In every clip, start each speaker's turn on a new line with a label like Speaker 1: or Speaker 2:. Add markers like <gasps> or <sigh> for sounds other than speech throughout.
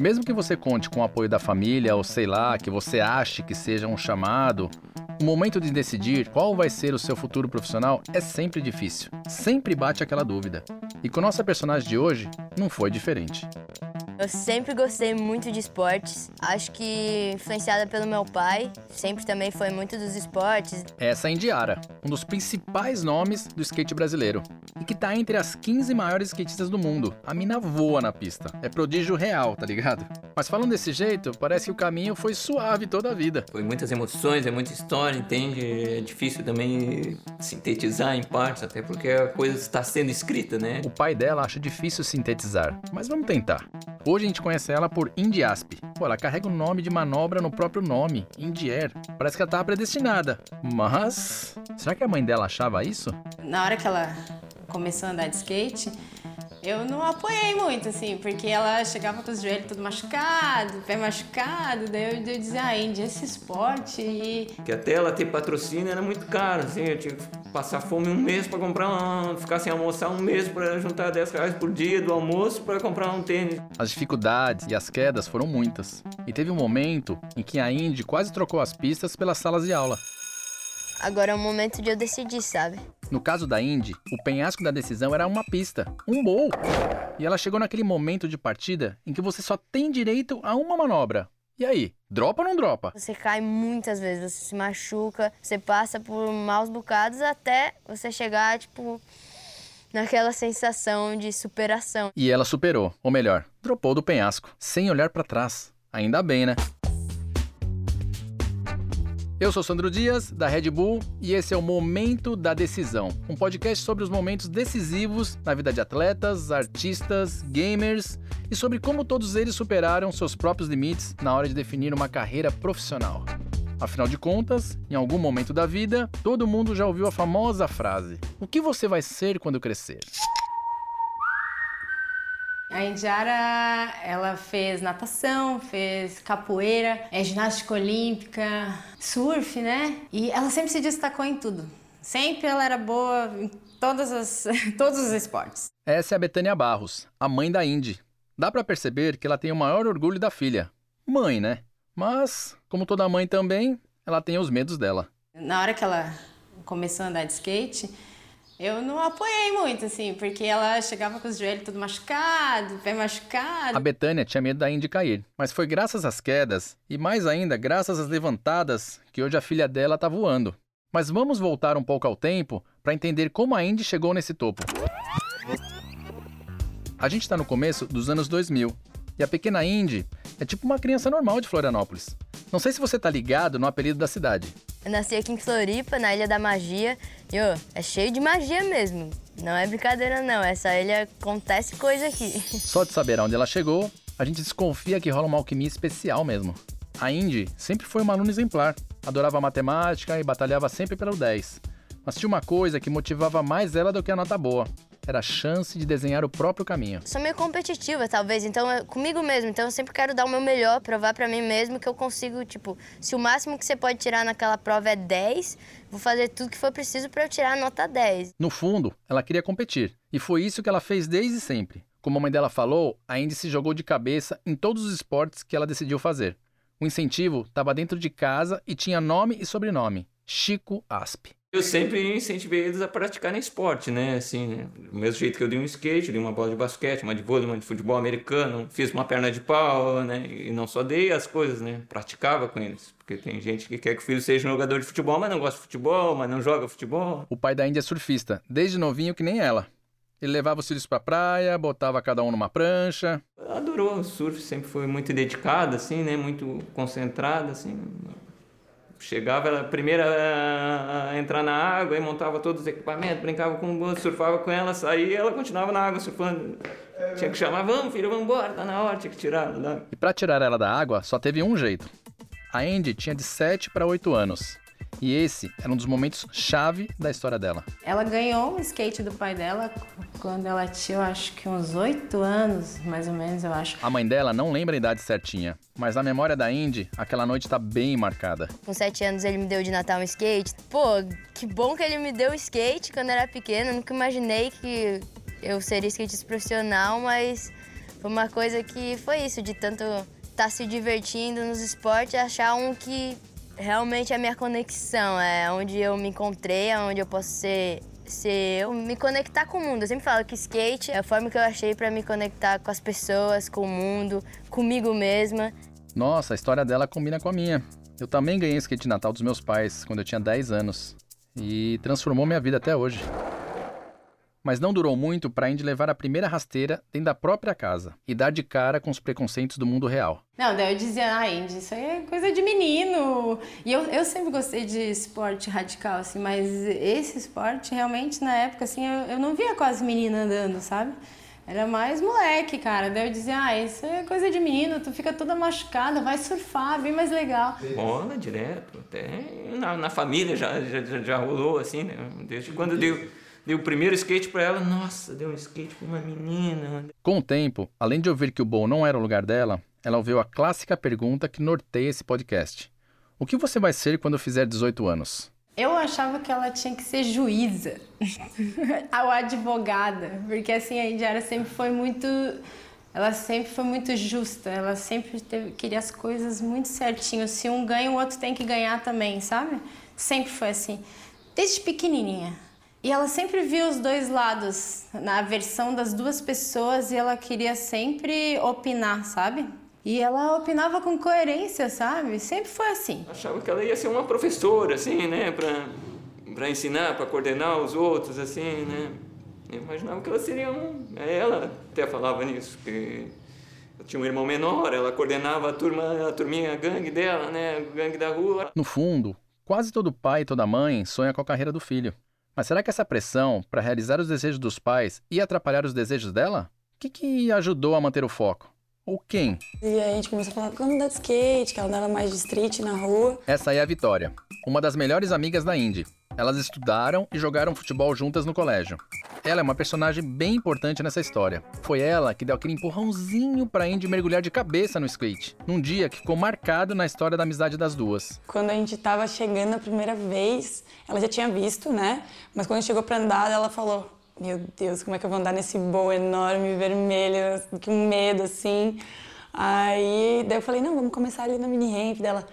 Speaker 1: Mesmo que você conte com o apoio da família ou sei lá, que você ache que seja um chamado, o momento de decidir qual vai ser o seu futuro profissional é sempre difícil. Sempre bate aquela dúvida. E com nossa personagem de hoje, não foi diferente.
Speaker 2: Eu sempre gostei muito de esportes. Acho que influenciada pelo meu pai, sempre também foi muito dos esportes.
Speaker 1: Essa é a Indiara, um dos principais nomes do skate brasileiro. Que tá entre as 15 maiores skatistas do mundo. A mina voa na pista. É prodígio real, tá ligado? Mas falando desse jeito, parece que o caminho foi suave toda a vida.
Speaker 3: Foi muitas emoções, é muita história, entende? É difícil também sintetizar em partes, até porque a coisa está sendo escrita, né?
Speaker 1: O pai dela acha difícil sintetizar, mas vamos tentar. Hoje a gente conhece ela por Indiasp. Pô, ela carrega o nome de manobra no próprio nome, Indier. Parece que ela tava predestinada. Mas. Será que a mãe dela achava isso?
Speaker 4: Na hora que ela começou a andar de skate, eu não apoiei muito, assim, porque ela chegava com os joelhos tudo machucado, pé machucado, daí eu, eu dizia, ah, Índia, esse esporte e...
Speaker 3: Que até ela ter patrocínio era muito caro, assim, eu tinha que passar fome um mês para comprar um, ficar sem almoçar um mês para juntar 10 reais por dia do almoço para comprar um tênis.
Speaker 1: As dificuldades e as quedas foram muitas. E teve um momento em que a Indy quase trocou as pistas pelas salas de aula.
Speaker 2: Agora é o momento de eu decidir, sabe?
Speaker 1: No caso da Indy, o penhasco da decisão era uma pista, um bowl. E ela chegou naquele momento de partida em que você só tem direito a uma manobra. E aí, dropa ou não dropa?
Speaker 2: Você cai muitas vezes, você se machuca, você passa por maus bocados até você chegar, tipo, naquela sensação de superação.
Speaker 1: E ela superou, ou melhor, dropou do penhasco, sem olhar para trás. Ainda bem, né? Eu sou Sandro Dias, da Red Bull, e esse é o Momento da Decisão, um podcast sobre os momentos decisivos na vida de atletas, artistas, gamers e sobre como todos eles superaram seus próprios limites na hora de definir uma carreira profissional. Afinal de contas, em algum momento da vida, todo mundo já ouviu a famosa frase: O que você vai ser quando crescer?
Speaker 4: A Indiara, ela fez natação, fez capoeira, é ginástica olímpica, surf, né? E ela sempre se destacou em tudo. Sempre ela era boa em todas as, <laughs> todos os esportes.
Speaker 1: Essa é a Betânia Barros, a mãe da Indy. Dá para perceber que ela tem o maior orgulho da filha. Mãe, né? Mas, como toda mãe também, ela tem os medos dela.
Speaker 4: Na hora que ela começou a andar de skate, eu não apoiei muito, assim, porque ela chegava com os joelhos tudo machucado, pé machucado.
Speaker 1: A Betânia tinha medo da Indy cair, mas foi graças às quedas e mais ainda graças às levantadas que hoje a filha dela tá voando. Mas vamos voltar um pouco ao tempo para entender como a Indy chegou nesse topo. A gente está no começo dos anos 2000 e a pequena Indy é tipo uma criança normal de Florianópolis. Não sei se você tá ligado no apelido da cidade.
Speaker 2: Eu nasci aqui em Floripa, na Ilha da Magia, e ô, é cheio de magia mesmo. Não é brincadeira não, essa ilha acontece coisa aqui. <laughs>
Speaker 1: Só de saber aonde ela chegou, a gente desconfia que rola uma alquimia especial mesmo. A Indy sempre foi uma aluna exemplar, adorava matemática e batalhava sempre pelo 10. Mas tinha uma coisa que motivava mais ela do que a nota boa era a chance de desenhar o próprio caminho.
Speaker 2: Sou meio competitiva, talvez, então é comigo mesmo. Então eu sempre quero dar o meu melhor, provar para mim mesmo que eu consigo, tipo, se o máximo que você pode tirar naquela prova é 10, vou fazer tudo que for preciso para eu tirar a nota 10.
Speaker 1: No fundo, ela queria competir, e foi isso que ela fez desde sempre. Como a mãe dela falou, a Indy se jogou de cabeça em todos os esportes que ela decidiu fazer. O incentivo estava dentro de casa e tinha nome e sobrenome: Chico Asp.
Speaker 3: Eu sempre incentivei eles a praticarem esporte, né? Assim, né? do mesmo jeito que eu dei um skate, dei uma bola de basquete, uma de vôlei, uma de futebol americano, fiz uma perna de pau, né? E não só dei as coisas, né? Praticava com eles. Porque tem gente que quer que o filho seja um jogador de futebol, mas não gosta de futebol, mas não joga futebol.
Speaker 1: O pai da Índia é surfista, desde novinho que nem ela. Ele levava os filhos pra praia, botava cada um numa prancha.
Speaker 3: Adorou o surf, sempre foi muito dedicado, assim, né? Muito concentrado, assim. Chegava ela primeira a entrar na água, e montava todos os equipamentos, brincava com o surfava com ela, saía e ela continuava na água surfando. Tinha que chamar, vamos filho, vamos embora, tá na hora, tinha que tirar.
Speaker 1: E para tirar ela da água, só teve um jeito. A Andy tinha de 7 para 8 anos. E esse era um dos momentos chave da história dela.
Speaker 4: Ela ganhou o skate do pai dela quando ela tinha, eu acho que uns oito anos, mais ou menos, eu acho.
Speaker 1: A mãe dela não lembra a idade certinha, mas na memória da Indy, aquela noite tá bem marcada.
Speaker 2: Com sete anos ele me deu de Natal um skate. Pô, que bom que ele me deu o skate quando era pequena. Nunca imaginei que eu seria skatista profissional, mas foi uma coisa que foi isso, de tanto estar tá se divertindo nos esportes, achar um que realmente é a minha conexão, é onde eu me encontrei, é onde eu posso ser ser eu me conectar com o mundo. Eu sempre falo que skate é a forma que eu achei para me conectar com as pessoas, com o mundo, comigo mesma.
Speaker 1: Nossa, a história dela combina com a minha. Eu também ganhei skate natal dos meus pais quando eu tinha 10 anos e transformou minha vida até hoje. Mas não durou muito para Indy levar a primeira rasteira dentro da própria casa e dar de cara com os preconceitos do mundo real.
Speaker 4: Não, daí eu dizia, ah, Indy, isso aí é coisa de menino. E eu, eu sempre gostei de esporte radical, assim, mas esse esporte realmente na época, assim, eu, eu não via quase menina andando, sabe? Era mais moleque, cara. Daí eu dizia, ah, isso é coisa de menino, tu fica toda machucada, vai surfar, bem mais legal.
Speaker 3: Bola direto, até na, na família já, já, já rolou assim, né? Desde quando deu, deu o primeiro skate para ela, nossa, deu um skate pra uma menina.
Speaker 1: Com o tempo, além de ouvir que o bom não era o lugar dela, ela ouviu a clássica pergunta que norteia esse podcast. O que você vai ser quando fizer 18 anos?
Speaker 4: Eu achava que ela tinha que ser juíza <laughs> ou advogada, porque assim a Indiara sempre foi muito, ela sempre foi muito justa, ela sempre teve, queria as coisas muito certinho. Se um ganha, o outro tem que ganhar também, sabe? Sempre foi assim, desde pequenininha. E ela sempre viu os dois lados, na versão das duas pessoas, e ela queria sempre opinar, sabe? E ela opinava com coerência, sabe? Sempre foi assim.
Speaker 3: Achava que ela ia ser uma professora, assim, né? Pra, pra ensinar, pra coordenar os outros, assim, né? Eu imaginava que ela seria um... Ela até falava nisso, que eu tinha um irmão menor, ela coordenava a turma, a turminha, a gangue dela, né? A gangue da rua.
Speaker 1: No fundo, quase todo pai e toda mãe sonha com a carreira do filho. Mas será que essa pressão para realizar os desejos dos pais ia atrapalhar os desejos dela? O que, que ajudou a manter o foco? Ou quem?
Speaker 5: E aí a gente começou a falar quando andar de skate, que ela andava mais de street na rua.
Speaker 1: Essa aí é a Vitória, uma das melhores amigas da Indy. Elas estudaram e jogaram futebol juntas no colégio. Ela é uma personagem bem importante nessa história. Foi ela que deu aquele empurrãozinho pra Indy mergulhar de cabeça no skate, num dia que ficou marcado na história da amizade das duas.
Speaker 5: Quando a gente tava chegando a primeira vez, ela já tinha visto, né? Mas quando chegou pra andar, ela falou: meu Deus, como é que eu vou andar nesse bowl enorme, vermelho, com medo, assim. Aí, daí eu falei, não, vamos começar ali na mini ramp dela.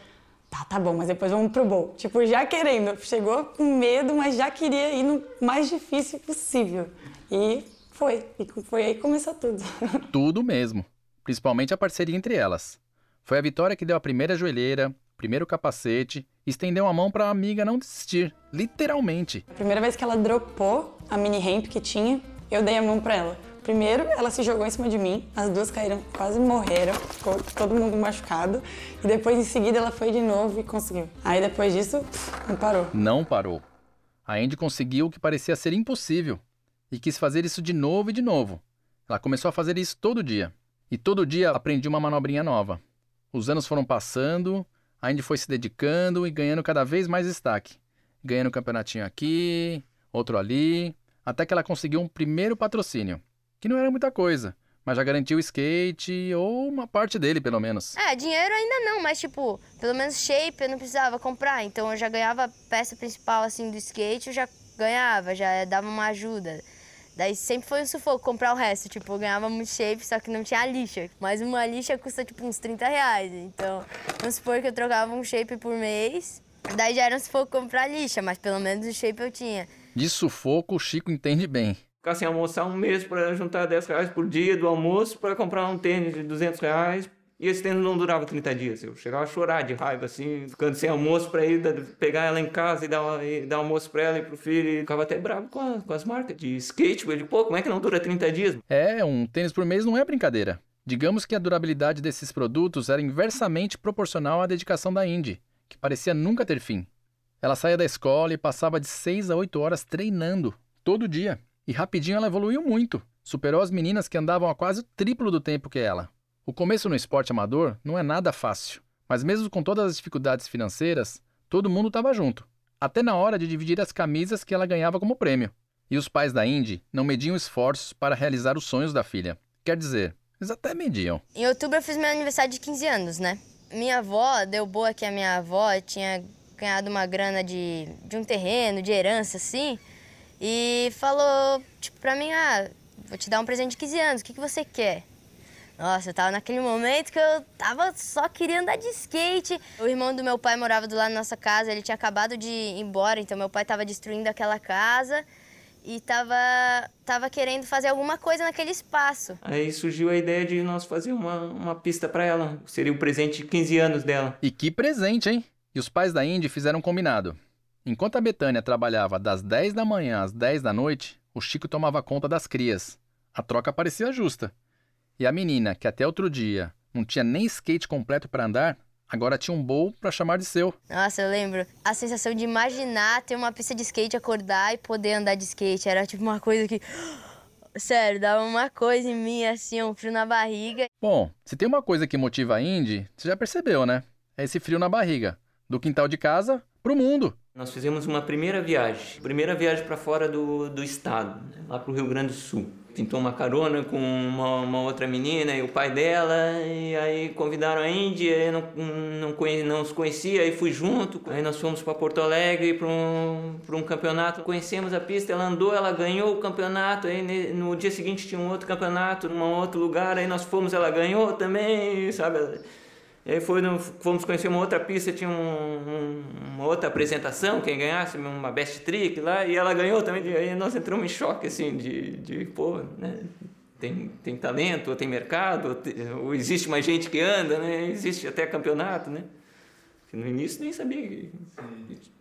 Speaker 5: Tá, tá bom, mas depois vamos pro bowl. Tipo, já querendo. Chegou com medo, mas já queria ir no mais difícil possível. E foi. E foi aí que começou tudo. <laughs>
Speaker 1: Tudo mesmo. Principalmente a parceria entre elas. Foi a Vitória que deu a primeira joelheira, primeiro capacete estendeu a mão para a amiga não desistir, literalmente.
Speaker 5: A primeira vez que ela dropou a mini ramp que tinha, eu dei a mão para ela. Primeiro, ela se jogou em cima de mim, as duas caíram, quase morreram, ficou todo mundo machucado. E depois, em seguida, ela foi de novo e conseguiu. Aí, depois disso, não parou.
Speaker 1: Não parou. A Andy conseguiu o que parecia ser impossível e quis fazer isso de novo e de novo. Ela começou a fazer isso todo dia. E todo dia aprendi uma manobrinha nova. Os anos foram passando a Indy foi se dedicando e ganhando cada vez mais destaque. Ganhando um campeonatinho aqui, outro ali, até que ela conseguiu um primeiro patrocínio, que não era muita coisa, mas já garantiu o skate, ou uma parte dele, pelo menos.
Speaker 2: É, dinheiro ainda não, mas tipo, pelo menos shape eu não precisava comprar, então eu já ganhava a peça principal assim do skate, eu já ganhava, já dava uma ajuda. Daí sempre foi um sufoco comprar o resto. Tipo, eu ganhava muito shape, só que não tinha lixa. Mas uma lixa custa tipo uns 30 reais. Então, vamos supor que eu trocava um shape por mês. Daí já era um sufoco comprar lixa, mas pelo menos o shape eu tinha.
Speaker 1: De sufoco, o Chico entende bem.
Speaker 3: Ficar sem almoçar um mês para juntar 10 reais por dia do almoço para comprar um tênis de 200 reais e esse tênis não durava 30 dias. Eu chegava a chorar de raiva, assim, ficando sem almoço para ir pegar ela em casa e dar, e dar almoço para ela e pro filho. E ficava até bravo com, a, com as marcas de skate. Eu digo, pô, como é que não dura 30 dias?
Speaker 1: É, um tênis por mês não é brincadeira. Digamos que a durabilidade desses produtos era inversamente proporcional à dedicação da Indy, que parecia nunca ter fim. Ela saía da escola e passava de 6 a 8 horas treinando, todo dia. E rapidinho ela evoluiu muito. Superou as meninas que andavam a quase o triplo do tempo que ela. O começo no esporte amador não é nada fácil, mas mesmo com todas as dificuldades financeiras, todo mundo estava junto, até na hora de dividir as camisas que ela ganhava como prêmio. E os pais da Indy não mediam esforços para realizar os sonhos da filha. Quer dizer, eles até mediam.
Speaker 2: Em outubro eu fiz meu aniversário de 15 anos, né? Minha avó, deu boa que a minha avó tinha ganhado uma grana de, de um terreno, de herança, assim, e falou, tipo, pra mim, ah, vou te dar um presente de 15 anos, o que, que você quer? Nossa, eu tava naquele momento que eu tava só queria andar de skate. O irmão do meu pai morava do lado da nossa casa, ele tinha acabado de ir embora, então meu pai tava destruindo aquela casa e tava, tava querendo fazer alguma coisa naquele espaço.
Speaker 3: Aí surgiu a ideia de nós fazer uma, uma pista para ela. Seria o presente de 15 anos dela.
Speaker 1: E que presente, hein? E os pais da Indy fizeram um combinado. Enquanto a Betânia trabalhava das 10 da manhã às 10 da noite, o Chico tomava conta das crias. A troca parecia justa. E a menina, que até outro dia não tinha nem skate completo para andar, agora tinha um bowl para chamar de seu.
Speaker 2: Nossa, eu lembro. A sensação de imaginar ter uma pista de skate, acordar e poder andar de skate. Era tipo uma coisa que. <gasps> Sério, dava uma coisa em mim, assim, um frio na barriga.
Speaker 1: Bom, se tem uma coisa que motiva a Indy, você já percebeu, né? É esse frio na barriga. Do quintal de casa pro mundo.
Speaker 3: Nós fizemos uma primeira viagem, primeira viagem para fora do, do estado, né? lá para o Rio Grande do Sul. Pintou uma carona com uma, uma, outra menina e o pai dela, e aí convidaram a Índia, não, não, conhe, não os conhecia, aí fui junto. Aí nós fomos para Porto Alegre para um, um campeonato, conhecemos a pista, ela andou, ela ganhou o campeonato, aí no dia seguinte tinha um outro campeonato num outro lugar, aí nós fomos, ela ganhou também, sabe? E aí foi, fomos conhecer uma outra pista, tinha um, um, uma outra apresentação, quem ganhasse, uma best trick lá, e ela ganhou também. E aí nós entramos em choque, assim, de, de pô, né? Tem, tem talento, ou tem mercado, ou, tem, ou, existe mais gente que anda, né? Existe até campeonato, né? No início nem sabia que,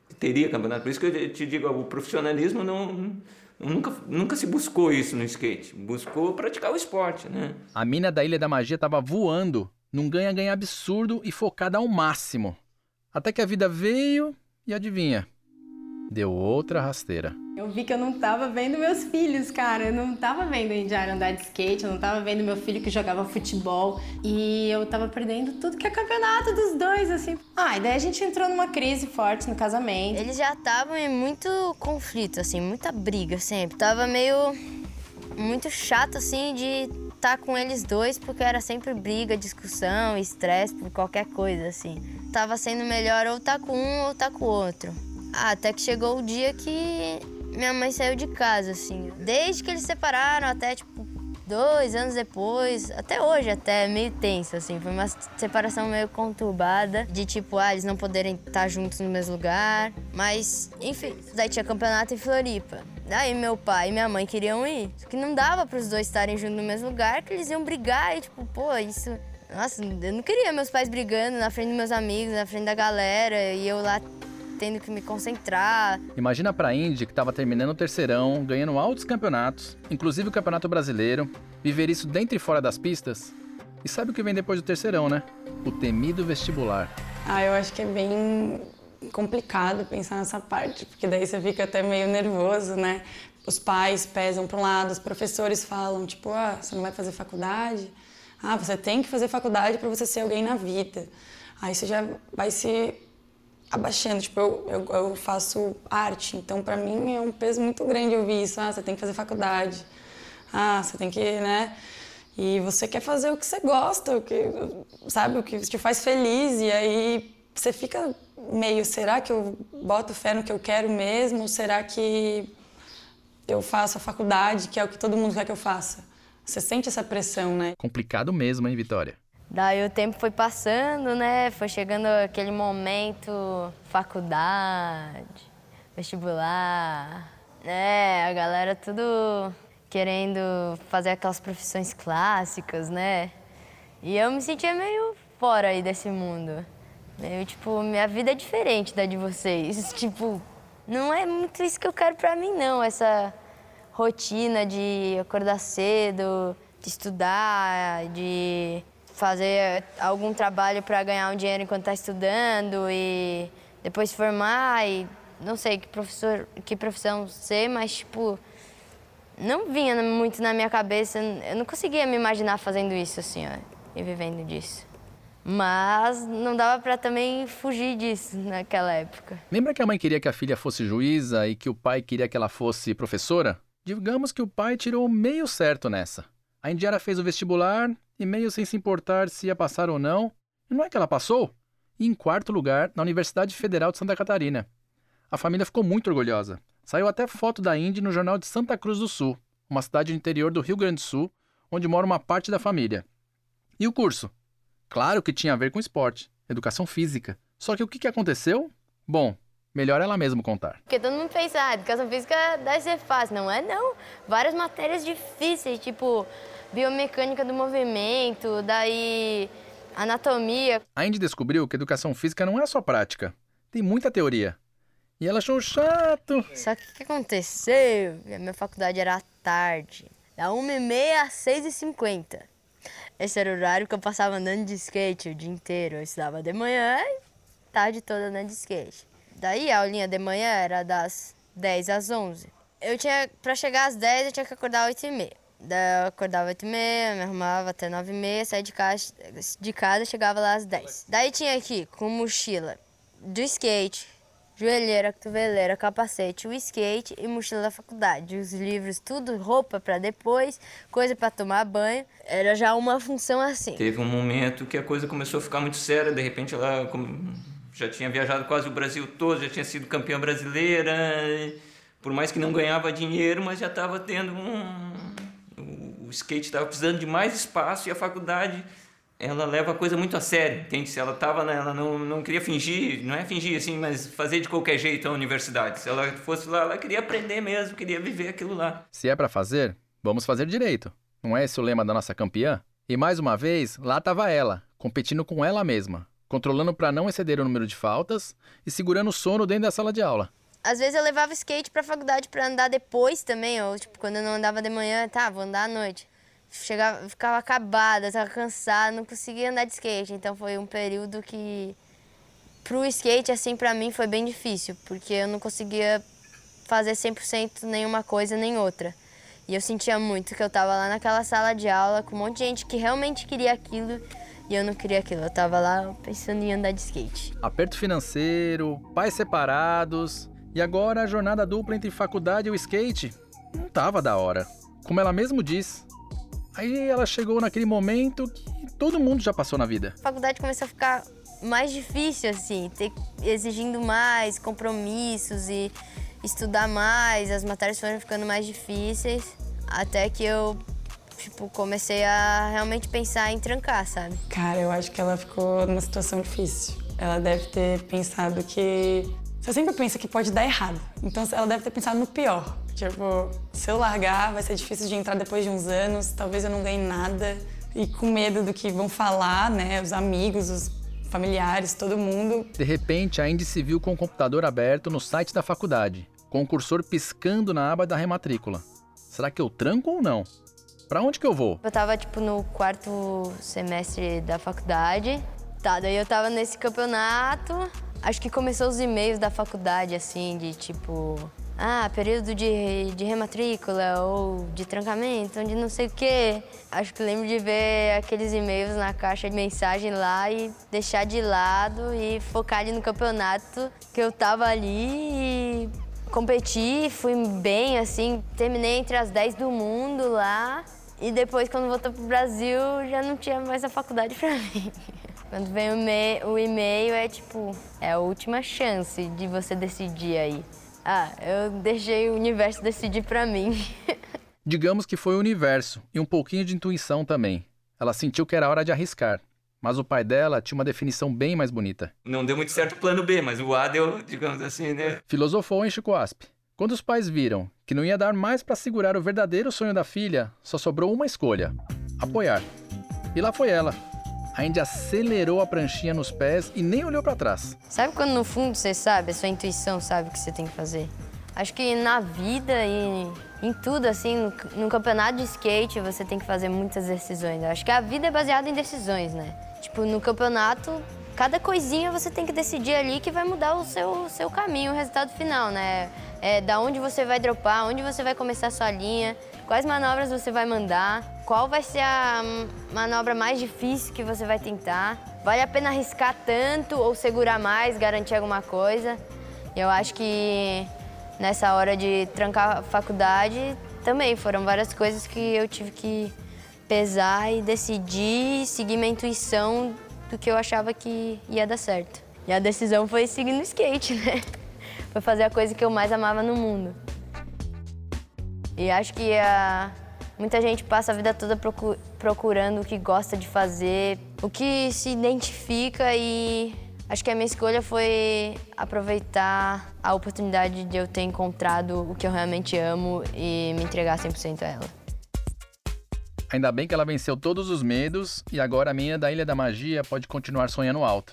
Speaker 3: que teria campeonato. Por isso que eu te digo, o profissionalismo não... Nunca, nunca se buscou isso no skate. Buscou praticar o esporte, né?
Speaker 1: A mina da Ilha da Magia estava voando num ganha-ganha absurdo e focada ao máximo. Até que a vida veio e adivinha, deu outra rasteira.
Speaker 4: Eu vi que eu não tava vendo meus filhos, cara. Eu não tava vendo o andar de skate, eu não tava vendo meu filho que jogava futebol. E eu tava perdendo tudo que é campeonato dos dois, assim. Ah, e daí a gente entrou numa crise forte no casamento.
Speaker 2: Eles já estavam em muito conflito, assim, muita briga sempre. Tava meio. muito chato, assim, de estar com eles dois, porque era sempre briga, discussão, estresse por qualquer coisa, assim. Tava sendo melhor ou tá com um ou tá com o outro. Ah, até que chegou o dia que minha mãe saiu de casa, assim. Desde que eles separaram até, tipo, dois anos depois, até hoje até, meio tenso, assim. Foi uma separação meio conturbada, de tipo, ah, eles não poderem estar juntos no mesmo lugar. Mas, enfim, daí tinha campeonato em Floripa. Daí meu pai e minha mãe queriam ir. Só que não dava para os dois estarem juntos no mesmo lugar, que eles iam brigar e tipo, pô, isso. Nossa, eu não queria meus pais brigando na frente dos meus amigos, na frente da galera, e eu lá tendo que me concentrar.
Speaker 1: Imagina pra Indy que estava terminando o terceirão, ganhando altos campeonatos, inclusive o Campeonato Brasileiro, viver isso dentro e fora das pistas. E sabe o que vem depois do terceirão, né? O temido vestibular.
Speaker 5: Ah, eu acho que é bem complicado pensar nessa parte, porque daí você fica até meio nervoso, né? Os pais pesam para um lado, os professores falam, tipo, ah, você não vai fazer faculdade? Ah, você tem que fazer faculdade para você ser alguém na vida. Aí você já vai se abaixando. Tipo, eu, eu, eu faço arte, então para mim é um peso muito grande ouvir isso. Ah, você tem que fazer faculdade. Ah, você tem que, né? E você quer fazer o que você gosta, o que, sabe, o que te faz feliz. E aí você fica meio, será que eu boto fé no que eu quero mesmo? Ou será que eu faço a faculdade, que é o que todo mundo quer que eu faça? Você sente essa pressão, né?
Speaker 1: Complicado mesmo, hein, Vitória?
Speaker 2: Daí o tempo foi passando, né? Foi chegando aquele momento, faculdade, vestibular, né? A galera tudo querendo fazer aquelas profissões clássicas, né? E eu me sentia meio fora aí desse mundo. Eu, tipo, minha vida é diferente da de vocês. <laughs> Tipo, não é muito isso que eu quero pra mim, não. Essa rotina de acordar cedo, de estudar, de fazer algum trabalho para ganhar um dinheiro enquanto tá estudando e depois formar e não sei que professor, que profissão ser, mas tipo não vinha muito na minha cabeça, eu não conseguia me imaginar fazendo isso assim, ó, e vivendo disso. Mas não dava para também fugir disso naquela época.
Speaker 1: Lembra que a mãe queria que a filha fosse juíza e que o pai queria que ela fosse professora? Digamos que o pai tirou meio certo nessa. A Indiara fez o vestibular e, meio sem se importar se ia passar ou não, e não é que ela passou? E em quarto lugar, na Universidade Federal de Santa Catarina. A família ficou muito orgulhosa. Saiu até foto da Indy no jornal de Santa Cruz do Sul, uma cidade do interior do Rio Grande do Sul, onde mora uma parte da família. E o curso? Claro que tinha a ver com esporte, educação física. Só que o que aconteceu? Bom, melhor ela mesma contar.
Speaker 2: Porque todo mundo pensa, ah, educação física deve ser fácil. Não é, não. Várias matérias difíceis, tipo biomecânica do movimento, daí anatomia.
Speaker 1: A Indy descobriu que educação física não é só prática, tem muita teoria. E ela achou chato.
Speaker 2: Só que o que aconteceu? A minha faculdade era à tarde, da 1h30 às 6h50. Esse era o horário que eu passava andando de skate o dia inteiro. Eu estudava de manhã e tarde toda andando de skate. Daí a aulinha de manhã era das 10 às 11. Eu tinha, pra chegar às 10, eu tinha que acordar às 8h30. Daí eu acordava às 8h30, me arrumava até 9h30, saía de casa, de casa chegava lá às 10. Daí tinha aqui, com mochila do skate, joelheira, cotoveleira, capacete, o skate e mochila da faculdade. Os livros, tudo, roupa para depois, coisa para tomar banho. Era já uma função assim.
Speaker 3: Teve um momento que a coisa começou a ficar muito séria, de repente ela já tinha viajado quase o Brasil todo, já tinha sido campeã brasileira, por mais que não ganhava dinheiro, mas já estava tendo um o skate estava precisando de mais espaço e a faculdade ela leva a coisa muito a sério, entende? Se ela tava, ela não, não queria fingir, não é fingir assim, mas fazer de qualquer jeito a universidade. Se ela fosse lá, ela queria aprender mesmo, queria viver aquilo lá.
Speaker 1: Se é para fazer, vamos fazer direito. Não é esse o lema da nossa campeã? E mais uma vez, lá estava ela, competindo com ela mesma, controlando para não exceder o número de faltas e segurando o sono dentro da sala de aula.
Speaker 2: Às vezes eu levava skate pra faculdade pra andar depois também, ou tipo, quando eu não andava de manhã, tá, vou andar à noite. Chegava, ficava acabada, tava cansada, não conseguia andar de skate. Então foi um período que pro skate assim para mim foi bem difícil, porque eu não conseguia fazer 100% nenhuma coisa nem outra. E eu sentia muito que eu tava lá naquela sala de aula com um monte de gente que realmente queria aquilo e eu não queria aquilo. Eu tava lá pensando em andar de skate.
Speaker 1: Aperto financeiro, pais separados, e agora a jornada dupla entre faculdade e o skate não tava da hora. Como ela mesmo diz. Aí ela chegou naquele momento que todo mundo já passou na vida.
Speaker 2: A faculdade começou a ficar mais difícil, assim, ter, exigindo mais compromissos e estudar mais, as matérias foram ficando mais difíceis, até que eu, tipo, comecei a realmente pensar em trancar, sabe?
Speaker 5: Cara, eu acho que ela ficou numa situação difícil. Ela deve ter pensado que você sempre pensa que pode dar errado. Então ela deve ter pensado no pior. Tipo, se eu largar, vai ser difícil de entrar depois de uns anos, talvez eu não ganhe nada. E com medo do que vão falar, né? Os amigos, os familiares, todo mundo.
Speaker 1: De repente, a Indy se viu com o computador aberto no site da faculdade, com o cursor piscando na aba da rematrícula. Será que eu tranco ou não? Para onde que eu vou?
Speaker 2: Eu tava, tipo, no quarto semestre da faculdade. Tá, daí eu tava nesse campeonato. Acho que começou os e-mails da faculdade, assim, de tipo. Ah, período de, de rematrícula ou de trancamento, onde não sei o quê. Acho que lembro de ver aqueles e-mails na caixa de mensagem lá e deixar de lado e focar ali no campeonato que eu tava ali e competi, fui bem, assim, terminei entre as 10 do mundo lá. E depois, quando voltou pro Brasil, já não tinha mais a faculdade pra <laughs> mim. Quando vem o e-mail, é tipo, é a última chance de você decidir aí. Ah, eu deixei o universo decidir para mim. <laughs>
Speaker 1: Digamos que foi o universo e um pouquinho de intuição também. Ela sentiu que era hora de arriscar. Mas o pai dela tinha uma definição bem mais bonita.
Speaker 3: Não deu muito certo o plano B, mas o A deu, digamos assim, né?
Speaker 1: Filosofou em Chico Asp. Quando os pais viram que não ia dar mais para segurar o verdadeiro sonho da filha, só sobrou uma escolha: apoiar. E lá foi ela, a Indy acelerou a pranchinha nos pés e nem olhou para trás.
Speaker 2: Sabe quando no fundo você sabe, a sua intuição sabe o que você tem que fazer? Acho que na vida e em tudo, assim, no, no campeonato de skate você tem que fazer muitas decisões. Acho que a vida é baseada em decisões, né? Tipo, no campeonato, cada coisinha você tem que decidir ali que vai mudar o seu, seu caminho, o resultado final, né? É, da onde você vai dropar, onde você vai começar a sua linha, quais manobras você vai mandar, qual vai ser a manobra mais difícil que você vai tentar. Vale a pena arriscar tanto ou segurar mais, garantir alguma coisa. Eu acho que nessa hora de trancar a faculdade também foram várias coisas que eu tive que pesar e decidir, seguir minha intuição do que eu achava que ia dar certo. E a decisão foi seguir no skate, <laughs> né? Foi fazer a coisa que eu mais amava no mundo. E acho que a Muita gente passa a vida toda procu procurando o que gosta de fazer, o que se identifica e acho que a minha escolha foi aproveitar a oportunidade de eu ter encontrado o que eu realmente amo e me entregar 100% a ela.
Speaker 1: Ainda bem que ela venceu todos os medos e agora a minha da Ilha da Magia pode continuar sonhando alto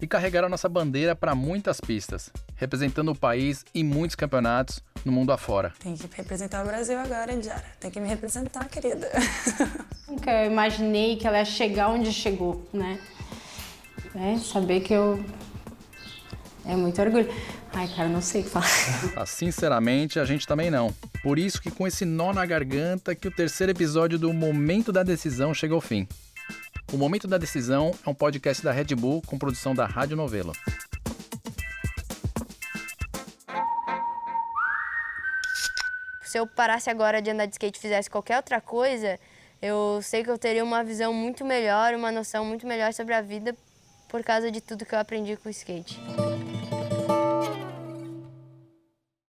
Speaker 1: e carregar a nossa bandeira para muitas pistas, representando o país em muitos campeonatos no mundo afora.
Speaker 5: Tem que representar o Brasil agora, Diara. Tem que me representar, querida. <laughs>
Speaker 4: Nunca imaginei que ela ia chegar onde chegou, né? É, saber que eu. É muito orgulho. Ai, cara, não sei o que falar.
Speaker 1: Ah, sinceramente, a gente também não. Por isso que com esse nó na garganta que o terceiro episódio do Momento da Decisão chega ao fim. O Momento da Decisão é um podcast da Red Bull com produção da Rádio Novelo.
Speaker 2: Se eu parasse agora de andar de skate e fizesse qualquer outra coisa, eu sei que eu teria uma visão muito melhor, uma noção muito melhor sobre a vida por causa de tudo que eu aprendi com o skate.